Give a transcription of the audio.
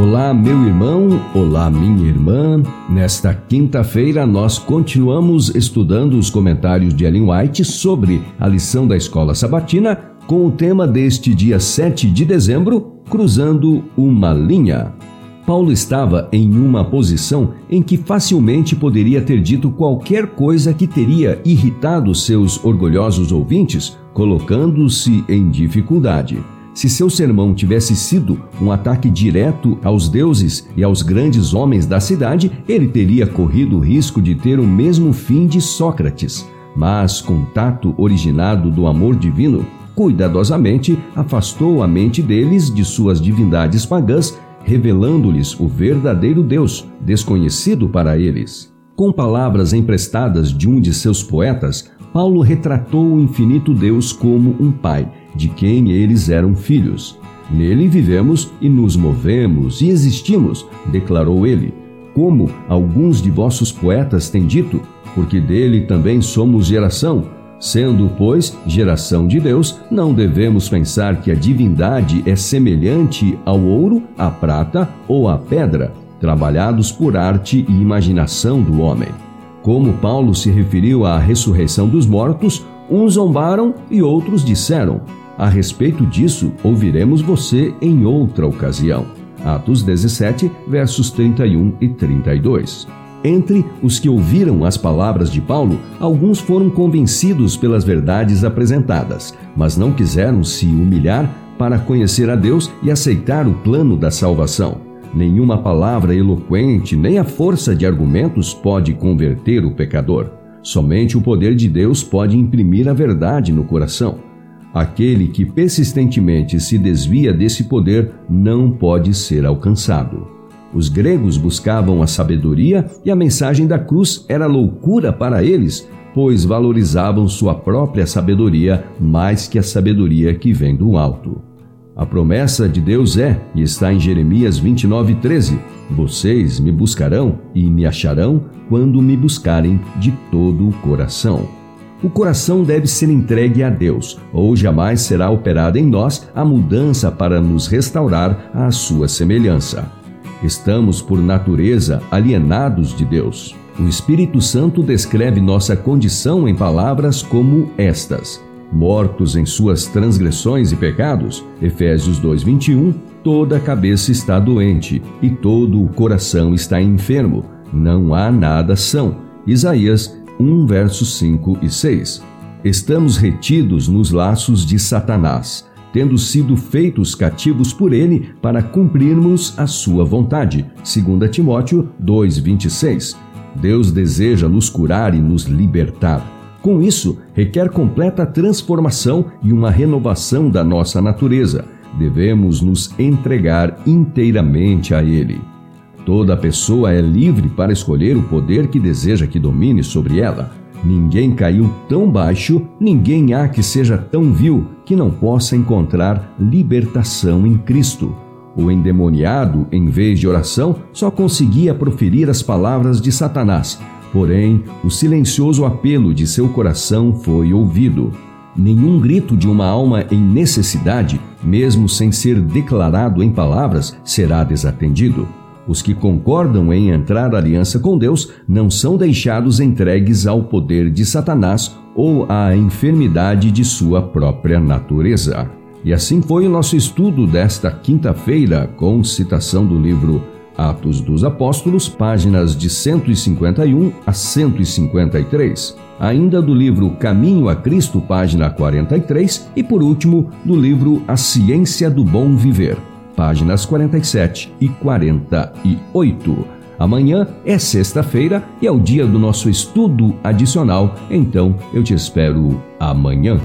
Olá, meu irmão, olá, minha irmã. Nesta quinta-feira, nós continuamos estudando os comentários de Ellen White sobre a lição da escola sabatina, com o tema deste dia 7 de dezembro, Cruzando uma Linha. Paulo estava em uma posição em que facilmente poderia ter dito qualquer coisa que teria irritado seus orgulhosos ouvintes, colocando-se em dificuldade. Se seu sermão tivesse sido um ataque direto aos deuses e aos grandes homens da cidade, ele teria corrido o risco de ter o mesmo fim de Sócrates. Mas, com tato originado do amor divino, cuidadosamente afastou a mente deles de suas divindades pagãs, revelando-lhes o verdadeiro Deus, desconhecido para eles. Com palavras emprestadas de um de seus poetas, Paulo retratou o infinito Deus como um pai de quem eles eram filhos. Nele vivemos e nos movemos e existimos, declarou ele. Como alguns de vossos poetas têm dito, porque dele também somos geração. Sendo, pois, geração de Deus, não devemos pensar que a divindade é semelhante ao ouro, à prata ou à pedra, trabalhados por arte e imaginação do homem. Como Paulo se referiu à ressurreição dos mortos, uns zombaram e outros disseram: a respeito disso, ouviremos você em outra ocasião. Atos 17, versos 31 e 32. Entre os que ouviram as palavras de Paulo, alguns foram convencidos pelas verdades apresentadas, mas não quiseram se humilhar para conhecer a Deus e aceitar o plano da salvação. Nenhuma palavra eloquente nem a força de argumentos pode converter o pecador. Somente o poder de Deus pode imprimir a verdade no coração. Aquele que persistentemente se desvia desse poder não pode ser alcançado. Os gregos buscavam a sabedoria e a mensagem da cruz era loucura para eles, pois valorizavam sua própria sabedoria mais que a sabedoria que vem do alto. A promessa de Deus é, e está em Jeremias 29:13, vocês me buscarão e me acharão quando me buscarem de todo o coração. O coração deve ser entregue a Deus, ou jamais será operada em nós a mudança para nos restaurar à sua semelhança. Estamos, por natureza, alienados de Deus. O Espírito Santo descreve nossa condição em palavras como estas: mortos em suas transgressões e pecados, Efésios 2:21, toda a cabeça está doente e todo o coração está enfermo, não há nada são. Isaías 1, versos 5 e 6. Estamos retidos nos laços de Satanás, tendo sido feitos cativos por ele para cumprirmos a sua vontade. 2 Timóteo 2:26. Deus deseja nos curar e nos libertar. Com isso, requer completa transformação e uma renovação da nossa natureza. Devemos nos entregar inteiramente a ele. Toda pessoa é livre para escolher o poder que deseja que domine sobre ela. Ninguém caiu tão baixo, ninguém há que seja tão vil que não possa encontrar libertação em Cristo. O endemoniado, em vez de oração, só conseguia proferir as palavras de Satanás. Porém, o silencioso apelo de seu coração foi ouvido. Nenhum grito de uma alma em necessidade, mesmo sem ser declarado em palavras, será desatendido. Os que concordam em entrar aliança com Deus não são deixados entregues ao poder de Satanás ou à enfermidade de sua própria natureza. E assim foi o nosso estudo desta quinta-feira, com citação do livro Atos dos Apóstolos, páginas de 151 a 153. Ainda do livro Caminho a Cristo, página 43. E por último, do livro A Ciência do Bom Viver páginas 47 e 48. Amanhã é sexta-feira e é o dia do nosso estudo adicional, então eu te espero amanhã.